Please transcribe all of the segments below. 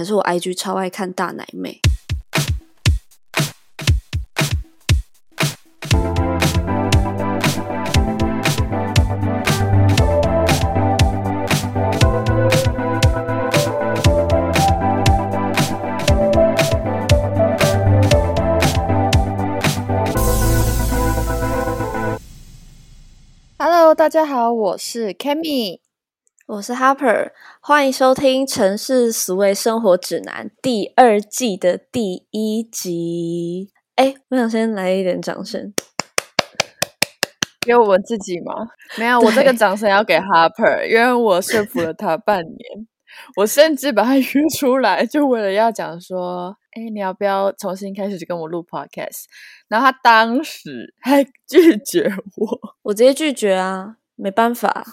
可是我 IG 超爱看大奶妹。Hello，大家好，我是 Kami。我是 Harper，欢迎收听《城市俗味生活指南》第二季的第一集。哎，我想先来一点掌声，给我们自己吗？没有，我这个掌声要给 Harper，因为我说服了他半年，我甚至把他约出来，就为了要讲说，哎，你要不要重新开始跟我录 Podcast？然后他当时还拒绝我，我直接拒绝啊，没办法。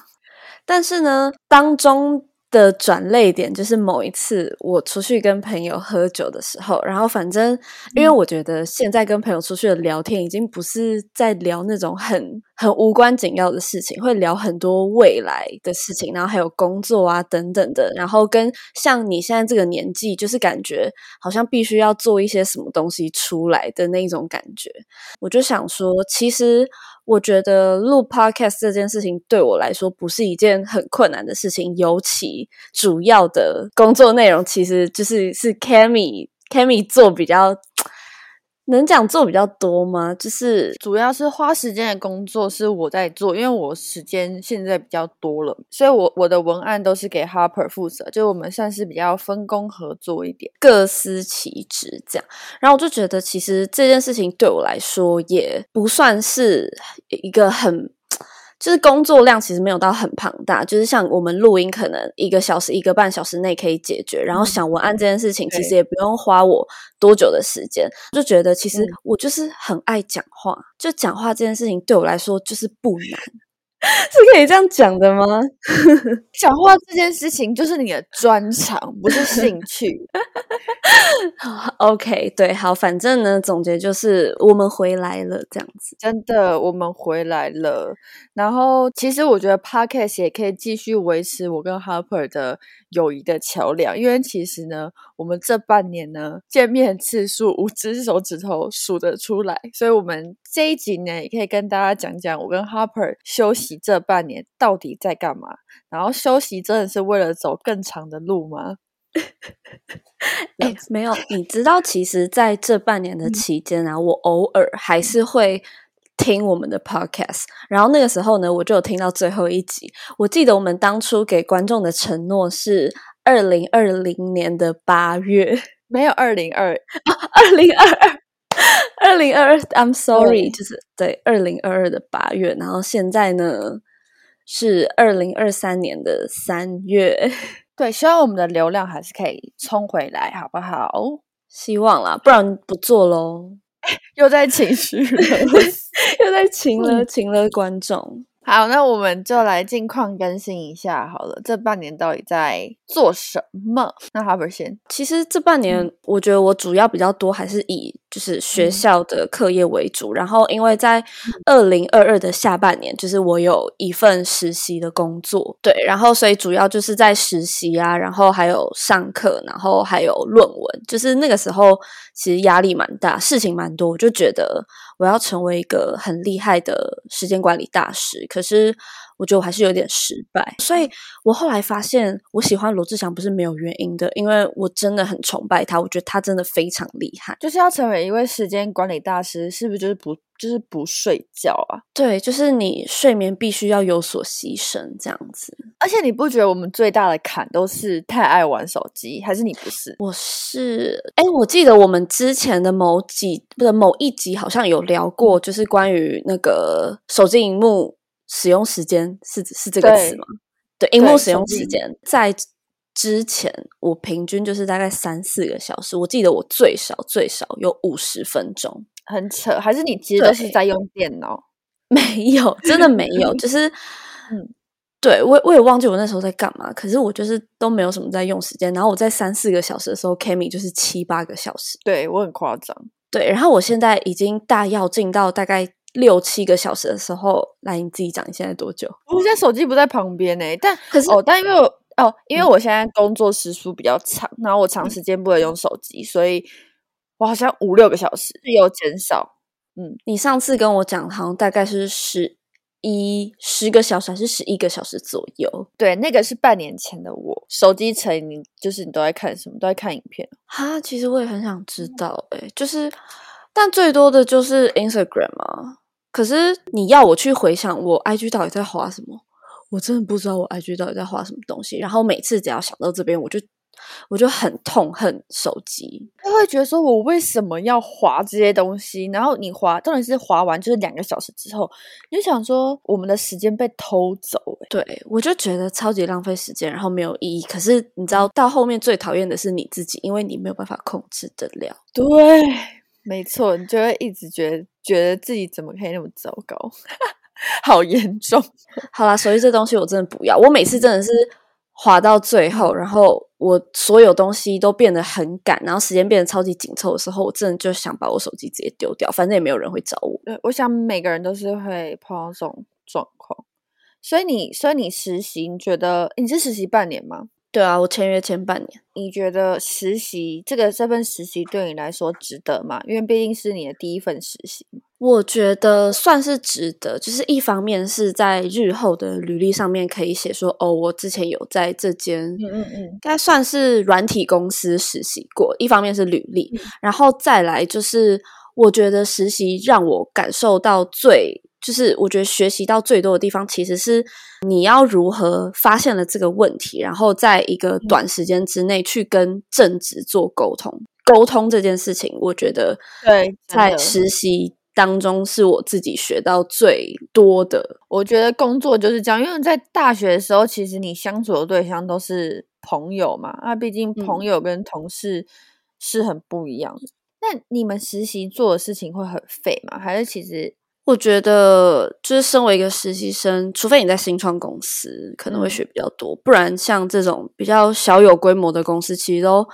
但是呢，当中的转泪点就是某一次我出去跟朋友喝酒的时候，然后反正因为我觉得现在跟朋友出去的聊天已经不是在聊那种很很无关紧要的事情，会聊很多未来的事情，然后还有工作啊等等的，然后跟像你现在这个年纪，就是感觉好像必须要做一些什么东西出来的那种感觉，我就想说，其实。我觉得录 podcast 这件事情对我来说不是一件很困难的事情，尤其主要的工作内容其实就是是 Cammy Cammy 做比较。能讲做比较多吗？就是主要是花时间的工作是我在做，因为我时间现在比较多了，所以我我的文案都是给 Harper 负责，就我们算是比较分工合作一点，各司其职这样。然后我就觉得，其实这件事情对我来说也不算是一个很。就是工作量其实没有到很庞大，就是像我们录音，可能一个小时、一个半小时内可以解决。然后想文案这件事情，其实也不用花我多久的时间。就觉得其实我就是很爱讲话，就讲话这件事情对我来说就是不难。是可以这样讲的吗？讲话这件事情就是你的专长，不是兴 趣。OK，对，好，反正呢，总结就是我们回来了，这样子。真的，我们回来了。然后，其实我觉得 Podcast 也可以继续维持我跟 Harper 的友谊的桥梁，因为其实呢，我们这半年呢见面次数五只手指头数得出来，所以我们这一集呢也可以跟大家讲讲我跟 Harper 休息。这半年到底在干嘛？然后休息真的是为了走更长的路吗？哎，没有，你知道，其实在这半年的期间啊，我偶尔还是会听我们的 podcast。然后那个时候呢，我就有听到最后一集。我记得我们当初给观众的承诺是二零二零年的八月，没有二零二 二零二二。二零二二，I'm sorry，就是对二零二二的八月，然后现在呢是二零二三年的三月，对，希望我们的流量还是可以冲回来，好不好？希望啦，不然不做喽，又在情绪了，又在情了，情了观众。好，那我们就来近况更新一下好了。这半年到底在做什么？那 Harper 先，其实这半年我觉得我主要比较多还是以就是学校的课业为主。然后因为在二零二二的下半年，就是我有一份实习的工作，对，然后所以主要就是在实习啊，然后还有上课，然后还有论文。就是那个时候其实压力蛮大，事情蛮多，我就觉得。我要成为一个很厉害的时间管理大师，可是我觉得我还是有点失败。所以我后来发现，我喜欢罗志祥不是没有原因的，因为我真的很崇拜他，我觉得他真的非常厉害。就是要成为一位时间管理大师，是不是就是不就是不睡觉啊？对，就是你睡眠必须要有所牺牲，这样子。而且你不觉得我们最大的坎都是太爱玩手机，还是你不是？我是，哎，我记得我们之前的某几不是某一集好像有聊过，就是关于那个手机荧幕使用时间，是是这个词吗？对，荧幕使用时间在之前我平均就是大概三四个小时，我记得我最少最少有五十分钟，很扯。还是你其实都是在用电脑？没有，真的没有，就是嗯。对，我我也忘记我那时候在干嘛，可是我就是都没有什么在用时间。然后我在三四个小时的时候，Kimi 就是七八个小时。对我很夸张。对，然后我现在已经大要进到大概六七个小时的时候，来你自己讲，你现在多久？我现在手机不在旁边呢，但可是哦，但因为我哦，因为我现在工作时数比较长，然后我长时间不能用手机，所以我好像五六个小时有减少。嗯，你上次跟我讲，好像大概是十一十个小时还是十一个小时左右？对，那个是半年前的我。手机成你就是你都在看什么？都在看影片？哈，其实我也很想知道，哎，就是，但最多的就是 Instagram 啊。可是你要我去回想我 IG 到底在划什么，我真的不知道我 IG 到底在划什么东西。然后每次只要想到这边，我就。我就很痛恨手机，他会觉得说我为什么要划这些东西？然后你划，重点是划完就是两个小时之后，你就想说我们的时间被偷走。对我就觉得超级浪费时间，然后没有意义。可是你知道，到后面最讨厌的是你自己，因为你没有办法控制得了。对，没错，你就会一直觉得觉得自己怎么可以那么糟糕，好严重。好啦，手机这东西我真的不要。我每次真的是。滑到最后，然后我所有东西都变得很赶，然后时间变得超级紧凑的时候，我真的就想把我手机直接丢掉，反正也没有人会找我。对，我想每个人都是会碰到这种状况，所以你，所以你实习，你觉得你是实习半年吗？对啊，我签约签半年。你觉得实习这个这份实习对你来说值得吗？因为毕竟是你的第一份实习。我觉得算是值得，就是一方面是在日后的履历上面可以写说，哦，我之前有在这间，嗯嗯嗯，应该算是软体公司实习过。一方面是履历，然后再来就是，我觉得实习让我感受到最，就是我觉得学习到最多的地方，其实是你要如何发现了这个问题，然后在一个短时间之内去跟正职做沟通。沟通这件事情，我觉得对在实习。当中是我自己学到最多的。我觉得工作就是这样，因为在大学的时候，其实你相处的对象都是朋友嘛，啊，毕竟朋友跟同事是很不一样的。那你们实习做的事情会很废吗？还是其实我觉得，就是身为一个实习生，除非你在新创公司，可能会学比较多，不然像这种比较小有规模的公司，其实都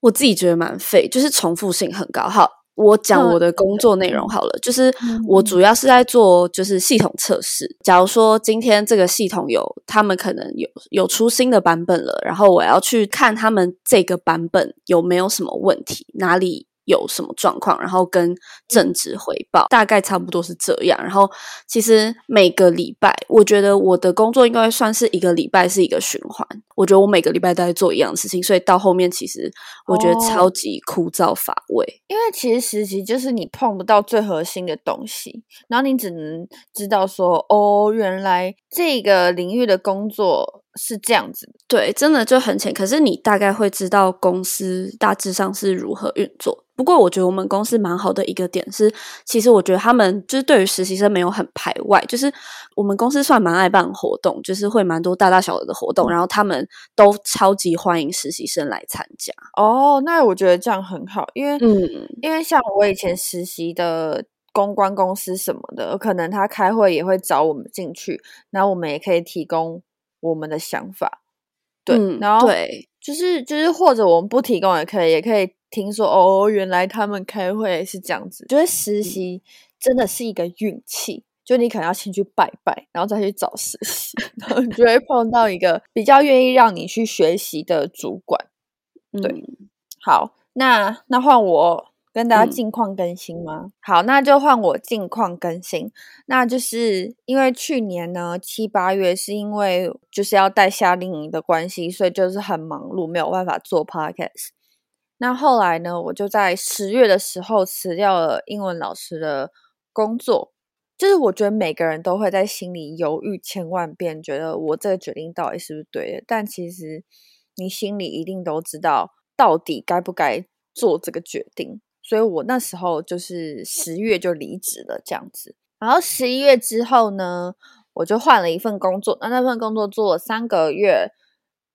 我自己觉得蛮废，就是重复性很高。好。我讲我的工作内容好了，就是我主要是在做就是系统测试。假如说今天这个系统有他们可能有有出新的版本了，然后我要去看他们这个版本有没有什么问题，哪里。有什么状况，然后跟正职回报，大概差不多是这样。然后其实每个礼拜，我觉得我的工作应该算是一个礼拜是一个循环。我觉得我每个礼拜都在做一样的事情，所以到后面其实我觉得超级枯燥乏味。因为其实实习就是你碰不到最核心的东西，然后你只能知道说，哦，原来这个领域的工作。是这样子，对，真的就很浅。可是你大概会知道公司大致上是如何运作。不过我觉得我们公司蛮好的一个点是，其实我觉得他们就是对于实习生没有很排外，就是我们公司算蛮爱办活动，就是会蛮多大大小小的活动，然后他们都超级欢迎实习生来参加。哦，那我觉得这样很好，因为嗯，因为像我以前实习的公关公司什么的，可能他开会也会找我们进去，然后我们也可以提供。我们的想法，对，然后对，就是就是，或者我们不提供也可以，也可以听说哦，原来他们开会是这样子。觉得实习真的是一个运气，就你可能要先去拜拜，然后再去找实习，然后你就会碰到一个比较愿意让你去学习的主管。对，好，那那换我。跟大家近况更新吗？好，那就换我近况更新。那就是因为去年呢七八月是因为就是要带夏令营的关系，所以就是很忙碌，没有办法做 podcast。那后来呢，我就在十月的时候辞掉了英文老师的工作。就是我觉得每个人都会在心里犹豫千万遍，觉得我这个决定到底是不是对的？但其实你心里一定都知道，到底该不该做这个决定。所以我那时候就是十月就离职了，这样子。然后十一月之后呢，我就换了一份工作。那那份工作做了三个月，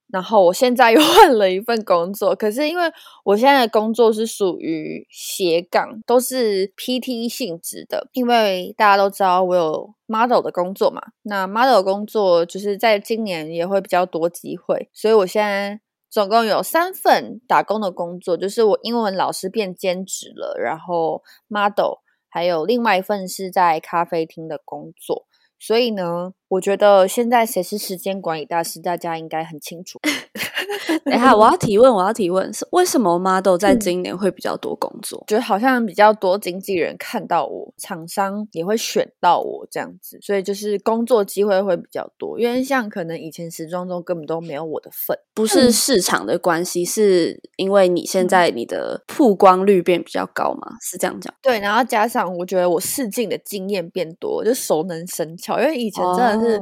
然后我现在又 换了一份工作。可是因为我现在的工作是属于斜杠，都是 PT 性质的。因为大家都知道我有 model 的工作嘛，那 model 工作就是在今年也会比较多机会，所以我现在。总共有三份打工的工作，就是我英文老师变兼职了，然后 model，还有另外一份是在咖啡厅的工作。所以呢，我觉得现在谁是时间管理大师，大家应该很清楚。等一下，我要提问，我要提问，是为什么 model 在今年会比较多工作？觉得好像比较多经纪人看到我，厂商也会选到我这样子，所以就是工作机会会比较多。因为像可能以前时装周根本都没有我的份，不是市场的关系，是因为你现在你的曝光率变比较高嘛？是这样讲？对，然后加上我觉得我试镜的经验变多，就熟能生巧。因为以前真的是。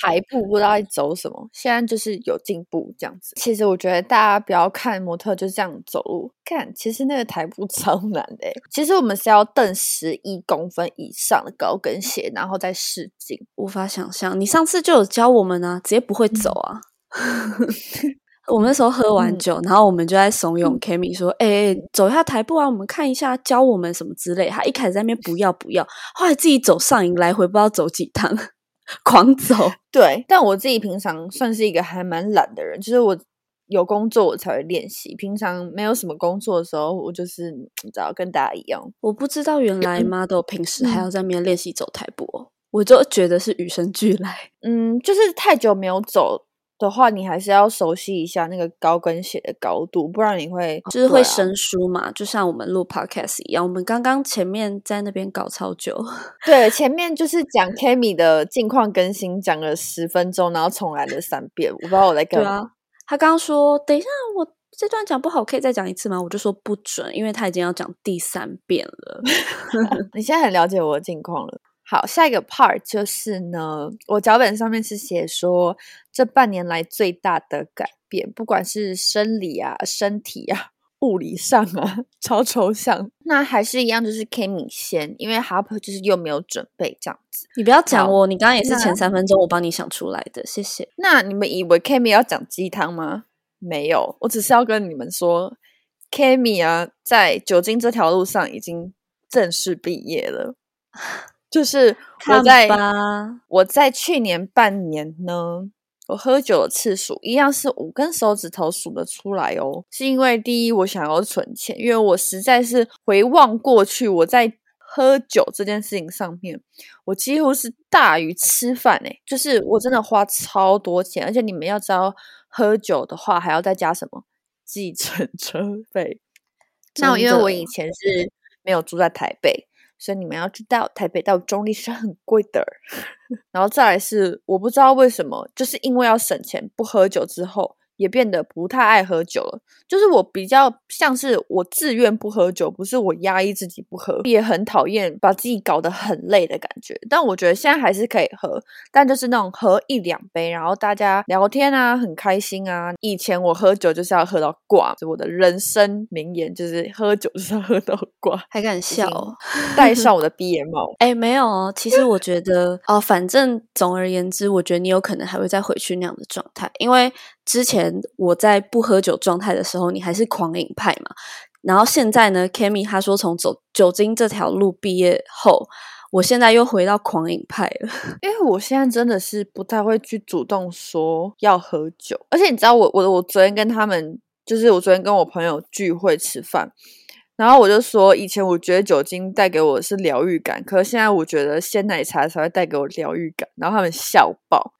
台步不知道在走什么，现在就是有进步这样子。其实我觉得大家不要看模特就这样走路，看其实那个台步 超难的。其实我们是要蹬十一公分以上的高跟鞋，然后再试镜。无法想象，你上次就有教我们啊，直接不会走啊。我们那时候喝完酒，然后我们就在怂恿 Kimi 说：“哎，走一下台步啊，我们看一下，教我们什么之类。”他一开始在那边不要不要，后来自己走上瘾，来回不知道走几趟。狂走，对，但我自己平常算是一个还蛮懒的人，就是我有工作我才会练习，平常没有什么工作的时候，我就是你知道跟大家一样。我不知道原来 model 平时还要在那边练习走台步，我就觉得是与生俱来。嗯，就是太久没有走。的话，你还是要熟悉一下那个高跟鞋的高度，不然你会就是会生疏嘛。就像我们录 podcast 一样，我们刚刚前面在那边搞超久。对，前面就是讲 Kami 的近况更新，讲了十分钟，然后重来了三遍。我不知道我在干嘛。他刚刚说：“等一下，我这段讲不好，可以再讲一次吗？”我就说不准，因为他已经要讲第三遍了。你现在很了解我的近况了。好，下一个 part 就是呢，我脚本上面是写说这半年来最大的改变，不管是生理啊、身体啊、物理上啊，超抽象。那还是一样，就是 Kimi 先，因为 Harper 就是又没有准备这样子。你不要讲我，你刚刚也是前三分钟我帮你想出来的，谢谢。那你们以为 Kimi 要讲鸡汤吗？没有，我只是要跟你们说，Kimi 啊，在酒精这条路上已经正式毕业了。就是我在我在去年半年呢，我喝酒的次数一样是五根手指头数得出来哦。是因为第一，我想要存钱，因为我实在是回望过去，我在喝酒这件事情上面，我几乎是大于吃饭诶，就是我真的花超多钱，而且你们要知道，喝酒的话还要再加什么计程车费。那因为我以前是没有住在台北。所以你们要知道，台北到中立是很贵的。然后再来是，我不知道为什么，就是因为要省钱，不喝酒之后。也变得不太爱喝酒了，就是我比较像是我自愿不喝酒，不是我压抑自己不喝，也很讨厌把自己搞得很累的感觉。但我觉得现在还是可以喝，但就是那种喝一两杯，然后大家聊天啊，很开心啊。以前我喝酒就是要喝到挂，我的人生名言就是喝酒就是要喝到挂，还敢笑，戴上 我的毕业帽。哎，没有哦，其实我觉得哦，反正总而言之，我觉得你有可能还会再回去那样的状态，因为。之前我在不喝酒状态的时候，你还是狂饮派嘛。然后现在呢，Kimi 他说从走酒精这条路毕业后，我现在又回到狂饮派了。因为我现在真的是不太会去主动说要喝酒，而且你知道，我我我昨天跟他们，就是我昨天跟我朋友聚会吃饭，然后我就说，以前我觉得酒精带给我是疗愈感，可是现在我觉得鲜奶茶才会带给我疗愈感，然后他们笑爆。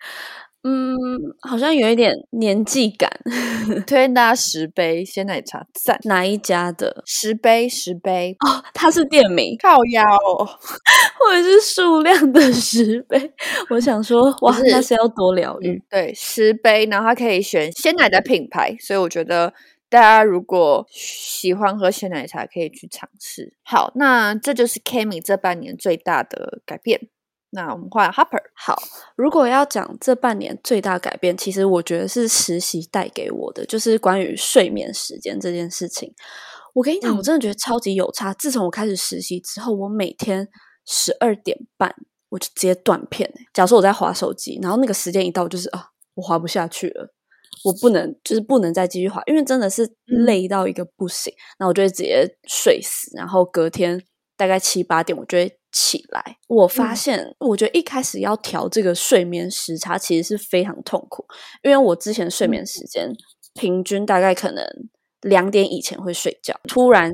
嗯，好像有一点年纪感。推荐大家十杯鲜奶茶，赞哪一家的？十杯，十杯哦，它是店名，靠腰，或者是数量的十杯。我想说，哇，那是要多疗愈。对，十杯，然后它可以选鲜奶的品牌，所以我觉得大家如果喜欢喝鲜奶茶，可以去尝试。好，那这就是 Kimi 这半年最大的改变。那我们换 Harper。好，如果要讲这半年最大改变，其实我觉得是实习带给我的，就是关于睡眠时间这件事情。我跟你讲，我真的觉得超级有差。自从我开始实习之后，我每天十二点半我就直接断片。假如说我在划手机，然后那个时间一到，就是啊，我划不下去了，我不能，就是不能再继续划，因为真的是累到一个不行。那我就会直接睡死，然后隔天大概七八点，我就会。起来，我发现，我觉得一开始要调这个睡眠时差，其实是非常痛苦，因为我之前睡眠时间平均大概可能两点以前会睡觉，突然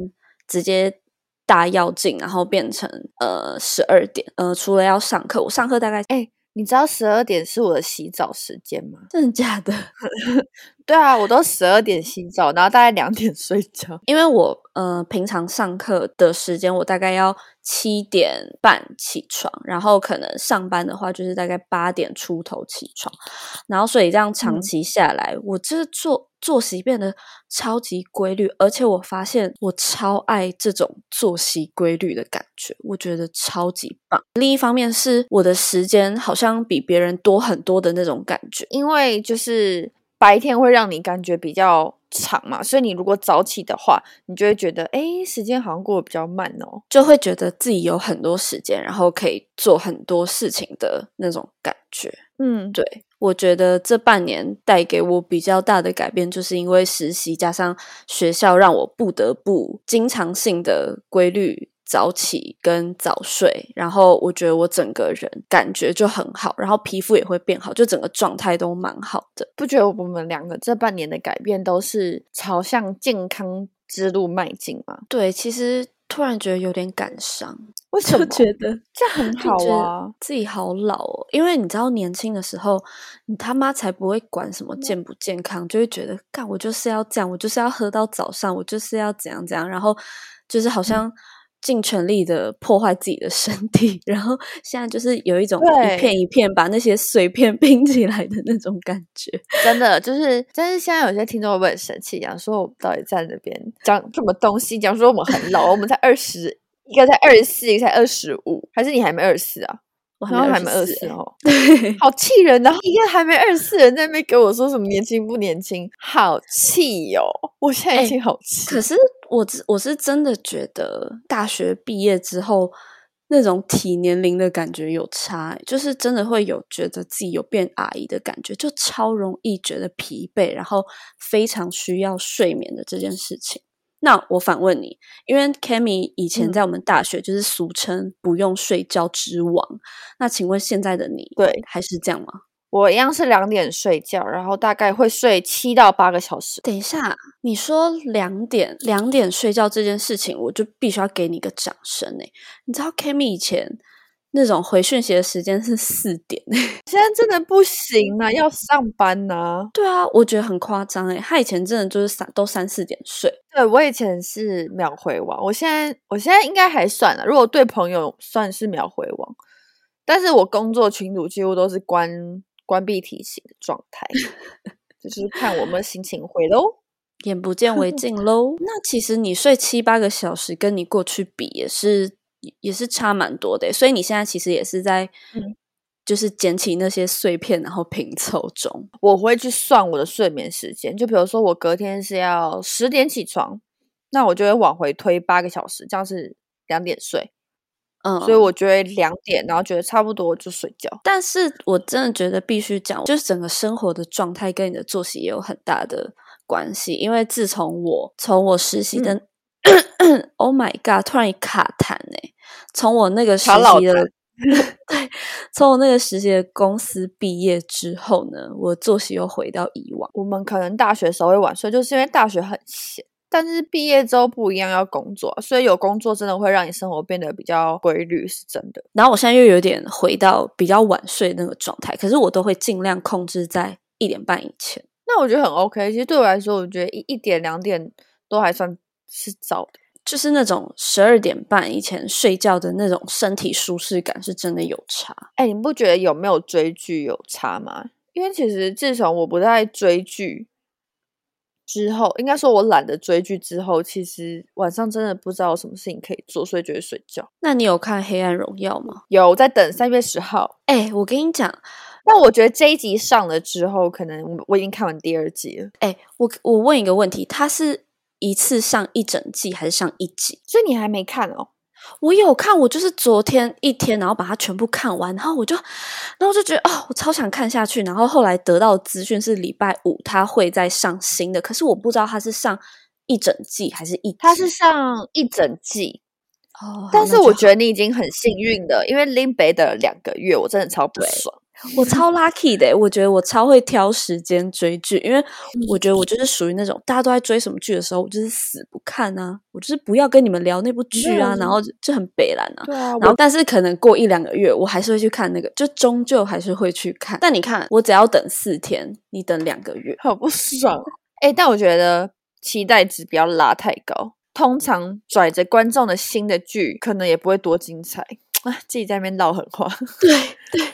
直接大要进，然后变成呃十二点，呃，除了要上课，我上课大概哎。你知道十二点是我的洗澡时间吗？真的假的？对啊，我都十二点洗澡，然后大概两点睡觉。因为我呃平常上课的时间，我大概要七点半起床，然后可能上班的话就是大概八点出头起床，然后所以这样长期下来，我这作作息变得超级规律，而且我发现我超爱这种作息规律的感觉，我觉得超级棒。另一方面是我的时间好像比别人多很多的那种感觉，因为就是白天会让你感觉比较长嘛，所以你如果早起的话，你就会觉得哎，时间好像过得比较慢哦，就会觉得自己有很多时间，然后可以做很多事情的那种感觉。嗯，对，我觉得这半年带给我比较大的改变，就是因为实习加上学校，让我不得不经常性的规律早起跟早睡，然后我觉得我整个人感觉就很好，然后皮肤也会变好，就整个状态都蛮好的。不觉得我们两个这半年的改变都是朝向健康之路迈进吗？对，其实突然觉得有点感伤，为什么就觉得这样很好啊？自己好老哦，因为你知道年轻的时候，你他妈才不会管什么健不健康，就会觉得干我就是要这样，我就是要喝到早上，我就是要怎样怎样，然后就是好像尽全力的破坏自己的身体，然后 现在就是有一种一片一片把那些碎片 拼起来的那种感觉。真的就是，但是现在有些听众会不会很生气，讲说我们到底在那边讲什么东西？讲说我们很老，我们才二十，一个才二十四，一个才二十五，还是你还没二十四啊？我好像还没二二十哦，对，好气人！然后一个还没二十四人在那边给我说什么年轻不年轻，好气哟、我现在已哎经好气。可是我只我是真的觉得大学毕业之后那种体年龄的感觉有差欸，就是真的会有觉得自己有变阿姨的感觉，就超容易觉得疲惫，然后非常需要睡眠的这件事情。那我反问你，因为 Kami 以前嗯在我们大学就是俗称不用睡觉之王，那请问现在的你，对还是这样吗？我一样是两点睡觉，然后大概会睡七到八个小时。等一下，你说两点两点睡觉这件事情，我就必须要给你一个掌声诶！你知道 Kami 以前那种回讯息的时间是四点诶，现在真的不行啊，要上班呐、对啊，我觉得很夸张诶。他以前真的就是三都三四点睡，对我以前是秒回王，我现在我现在应该还算了。如果对朋友算是秒回王，但是我工作群组几乎都是关关闭提醒的状态，就是看我们心情回喽。眼不见为净喽。那其实你睡七八个小时，跟你过去比也是也是差蛮多的。所以你现在其实也是在嗯就是捡起那些碎片，然后拼凑中。我会去算我的睡眠时间，就比如说我隔天是要十点起床，那我就会往回推八个小时，这样是两点睡，嗯，所以我觉得两点，然后觉得差不多就睡觉。但是我真的觉得必须讲，就是整个生活的状态跟你的作息也有很大的关系。因为自从我从我实习的、Oh my God，突然一卡痰哎、从我那个实习的 对，从我那个实习的公司毕业之后呢，我作息又回到以往。我们可能大学时候会晚睡，就是因为大学很闲。但是毕业之后不一样，要工作，所以有工作真的会让你生活变得比较规律，是真的。然后我现在又有点回到比较晚睡那个状态，可是我都会尽量控制在一点半以前。那我觉得很 OK。其实对我来说，我觉得一一点两点都还算是早的。就是那种十二点半以前睡觉的那种身体舒适感，是真的有差。哎，你不觉得有没有追剧有差吗？因为其实自从我不再追剧之后，应该说我懒得追剧之后，其实晚上真的不知道有什么事情可以做，所以就会睡觉。那你有看《黑暗荣耀》吗？有在等三月十号，哎、我跟你讲，那我觉得这一集上了之后，可能我我已经看完第二集了，哎、我我问一个问题，它是一次上一整季还是上一集？所以你还没看哦？我有看，我就是昨天一天，然后把它全部看完，然后我就，然后我就觉得哦，我超想看下去。然后后来得到资讯是礼拜五它会再上新的，可是我不知道它是上一整季还是一集。它是上一整季，哦，但是我觉得得你已经很幸运了，因为林北的两个月我真的超不爽。我超 lucky 的，我觉得我超会挑时间追剧，因为我觉得我就是属于那种大家都在追什么剧的时候，我就是死不看啊，我就是不要跟你们聊那部剧啊，然后就很北蓝啊。对啊，然后但是可能过一两个月，我还是会去看那个，就终究还是会去看。但你看，我只要等四天，你等两个月，好不爽。哎，但我觉得期待值不要拉太高。通常拽着观众的心的剧，可能也不会多精彩啊！自己在那边唠狠话。对对，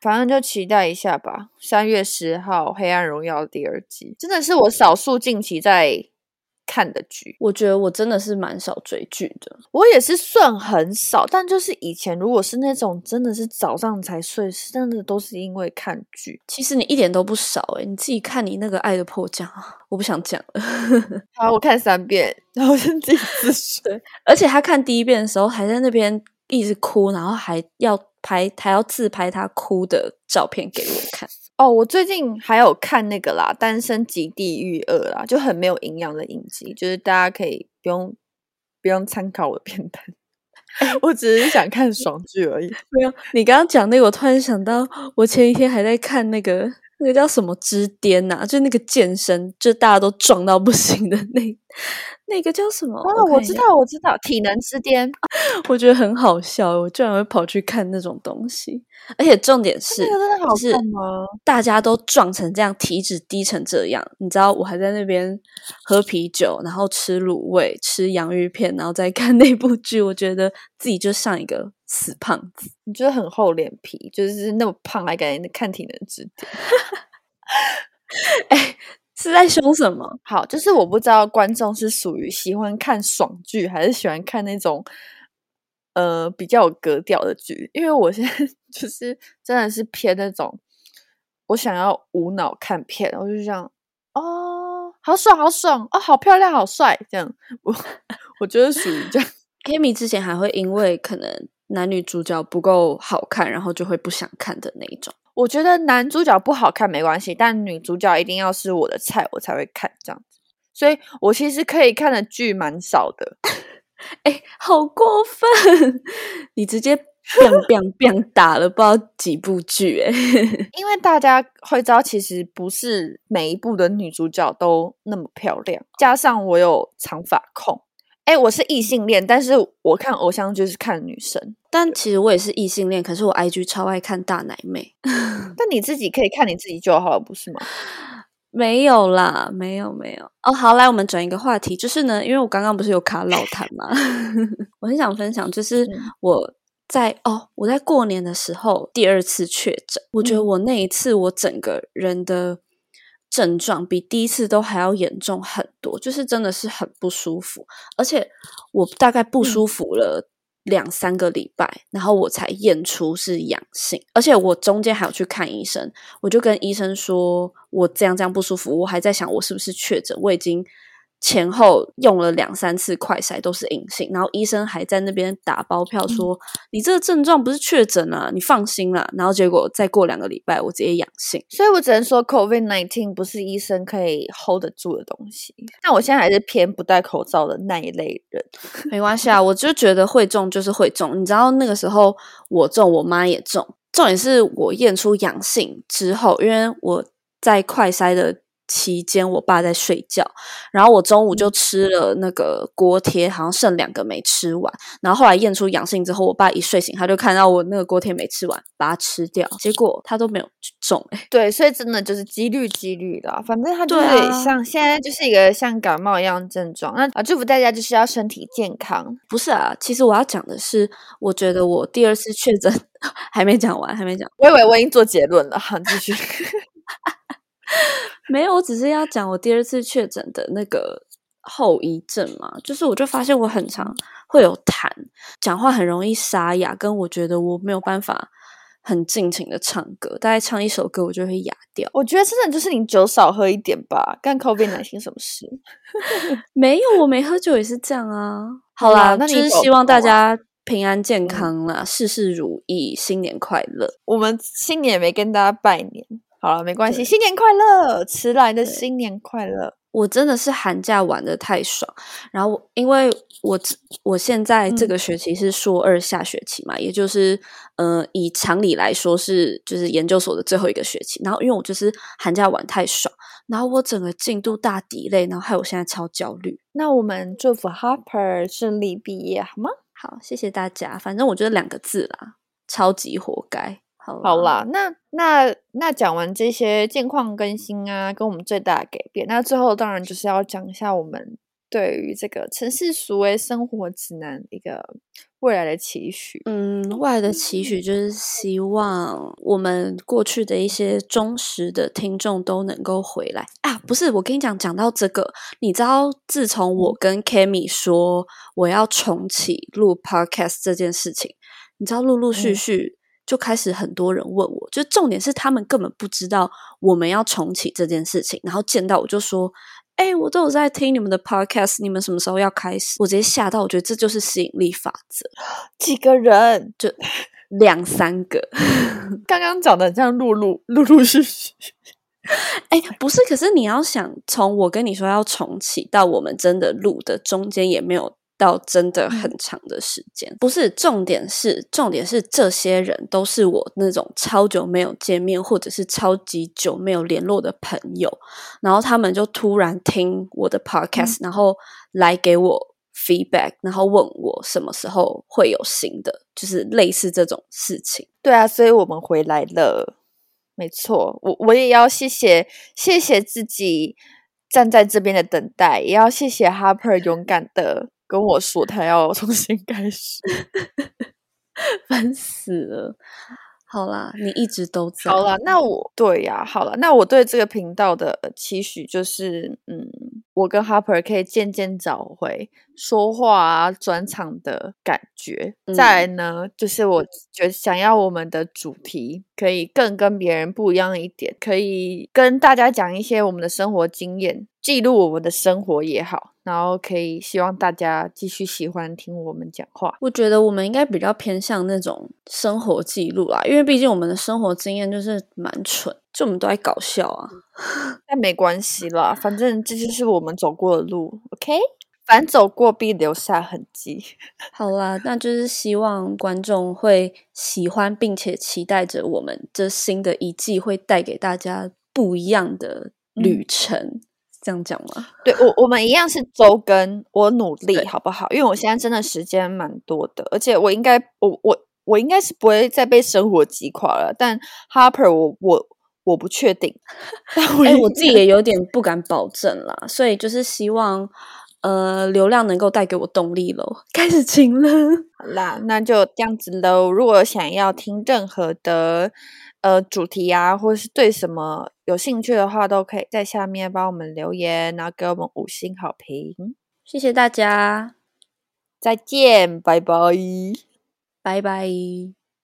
反正就期待一下吧。三月十号，《黑暗荣耀》第二季，真的是我少数近期在。看的剧，我觉得我真的是蛮少追剧的。我也是算很少，但就是以前如果是那种真的是早上才睡，真的都是因为看剧。其实你一点都不少诶你自己看你那个《爱的迫降》，我不想讲了。好，我看三遍，然后先自己自 睡。而且他看第一遍的时候还在那边一直哭，然后还要拍，还要自拍他哭的照片给我看。哦，我最近还有看那个啦，《单身即地狱二》啦，就很没有营养的影集，就是大家可以不用不用参考我的片单，我只是想看爽剧而已。没有，你刚刚讲那个，我突然想到，我前一天还在看那个那个叫什么之巅呐，就那个健身，就大家都壮到不行的那。那个叫什么？哦，我知道，我知道，体能之巅，我觉得很好笑，我居然会跑去看那种东西，而且重点是，是大家都壮成这样，体脂低成这样，你知道，我还在那边喝啤酒，然后吃卤味，吃洋芋片，然后再看那部剧，我觉得自己就像一个死胖子，你觉得很厚脸皮，就是那么胖还敢看体能之巅，哎。是在凶什么？好，就是我不知道观众是属于喜欢看爽剧，还是喜欢看那种呃比较有格调的剧。因为我现在 就是真的是偏那种，我想要无脑看片，我就这样哦，好爽，好爽哦，好漂亮，好帅，这样我我觉得属于这样。Kimi 之前还会因为可能男女主角不够好看，然后就会不想看的那一种。我觉得男主角不好看没关系，但女主角一定要是我的菜，我才会看这样子。所以我其实可以看的剧蛮少的。哎，好过分！你直接 biang biang biang 打了不知道几部剧哎。因为大家会知道，其实不是每一部的女主角都那么漂亮，加上我有长发控。哎，我是异性恋，但是我看偶像剧是看女生。但其实我也是异性恋，可是我 IG 超爱看大奶妹。但你自己可以看你自己就好了，不是吗？没有啦，没有没有。哦，好，来我们转一个话题，就是呢，因为我刚刚不是有卡老痰吗？我很想分享，就是我在哦，我在过年的时候第二次确诊，我觉得我那一次我整个人的。症状比第一次都还要严重很多，就是真的是很不舒服，而且我大概不舒服了两三个礼拜，然后我才验出是阳性，而且我中间还有去看医生，我就跟医生说我这样这样不舒服，我还在想我是不是确诊，我已经。前后用了两三次快筛都是阴性，然后医生还在那边打包票说你这个症状不是确诊啊，你放心啦。然后结果再过两个礼拜我直接阳性，所以我只能说 COVID nineteen 不是医生可以 hold 得住的东西。但我现在还是偏不戴口罩的那一类人，没关系啊，我就觉得会中就是会中。你知道那个时候我中，我妈也中，重点是我验出阳性之后，因为我在快筛的。期间，我爸在睡觉，然后我中午就吃了那个锅贴，好像剩两个没吃完。然后后来验出阳性之后，我爸一睡醒，他就看到我那个锅贴没吃完，把它吃掉，结果他都没有中。哎，对，所以真的就是几率几率的，反正他就是像现在就是一个像感冒一样症状。那啊，祝福大家就是要身体健康。不是啊，其实我要讲的是，我觉得我第二次确诊 还没讲完，还没讲。我以为我已经做结论了，好，继续。没有，我只是要讲我第二次确诊的那个后遗症嘛，就是我就发现我很常会有痰，讲话很容易沙哑，跟我觉得我没有办法很尽情的唱歌，大概唱一首歌我就会哑掉。我觉得真的就是你酒少喝一点吧，干 COVID 奶心什么事？没有，我没喝酒也是这样啊。好啦，那就是希望大家平安健康啦，事事如意，新年快乐。我们新年没跟大家拜年。好了，没关系，新年快乐，迟来的新年快乐。我真的是寒假玩的太爽，然后因为我这我现在这嗯个学期是硕二下学期嘛，也就是呃以常理来说是就是研究所的最后一个学期，然后因为我就是寒假玩太爽，然后我整个进度大抵累，然后害我现在超焦虑。那我们祝福 Harper 顺利毕业，好吗？好，谢谢大家，反正我觉得两个字啦，超级活该。好好啦，那那那讲完这些近况更新啊，跟我们最大的改变，那最后当然就是要讲一下我们对于这个城市俗为生活指南一个未来的期许。嗯，未来的期许就是希望我们过去的一些忠实的听众都能够回来啊！不是，我跟你讲，讲到这个，你知道，自从我跟 Kami 说我要重启录 Podcast 这件事情，你知道，陆陆续嗯续就开始很多人问我，就重点是他们根本不知道我们要重启这件事情，然后见到我就说。哎、我都有在听你们的 podcast，你们什么时候要开始？我直接吓到，我觉得这就是吸引力法则。几个人？就两三个。刚刚讲的像陆陆陆陆续续，哎、不是，可是你要想，从我跟你说要重启到我们真的录的中间，也没有到真的很长的时间。不是，重点是，重点是这些人都是我那种超久没有见面，或者是超级久没有联络的朋友，然后他们就突然听我的 podcast，、然后来给我 feedback，然后问我什么时候会有新的，就是类似这种事情。对啊，所以我们回来了。没错，我我也要谢谢谢谢自己站在这边的等待，也要谢谢 Harper 勇敢的跟我说他要重新开始。烦死了。好啦，你一直都在。好啦，那我对呀、好了，那我对这个频道的期许就是，嗯，我跟 Harper 可以渐渐找回说话啊、转场的感觉。再来呢，就是我觉得想要我们的主题可以更跟别人不一样一点，可以跟大家讲一些我们的生活经验，记录我们的生活也好，然后可以希望大家继续喜欢听我们讲话。我觉得我们应该比较偏向那种生活记录啦，因为毕竟我们的生活经验就是蛮蠢，就我们都在搞笑啊。但没关系啦，反正这就是我们走过的路，OK？反走过必留下痕迹。好啦，那就是希望观众会喜欢，并且期待着我们这新的一季会带给大家不一样的旅程。这样讲吗？对我，我们一样是周更，我努力好不好？因为我现在真的时间蛮多的，而且我应该，我我我应该是不会再被生活击垮了。但 Harper，我我我不确定。但我我自己也有点不敢保证啦，所以就是希望呃流量能够带给我动力喽。开始晴了。好啦，那就这样子喽。如果想要听任何的呃主题啊，或是对什么有兴趣的话，都可以在下面帮我们留言，然后给我们五星好评。谢谢大家，再见，拜拜。拜拜。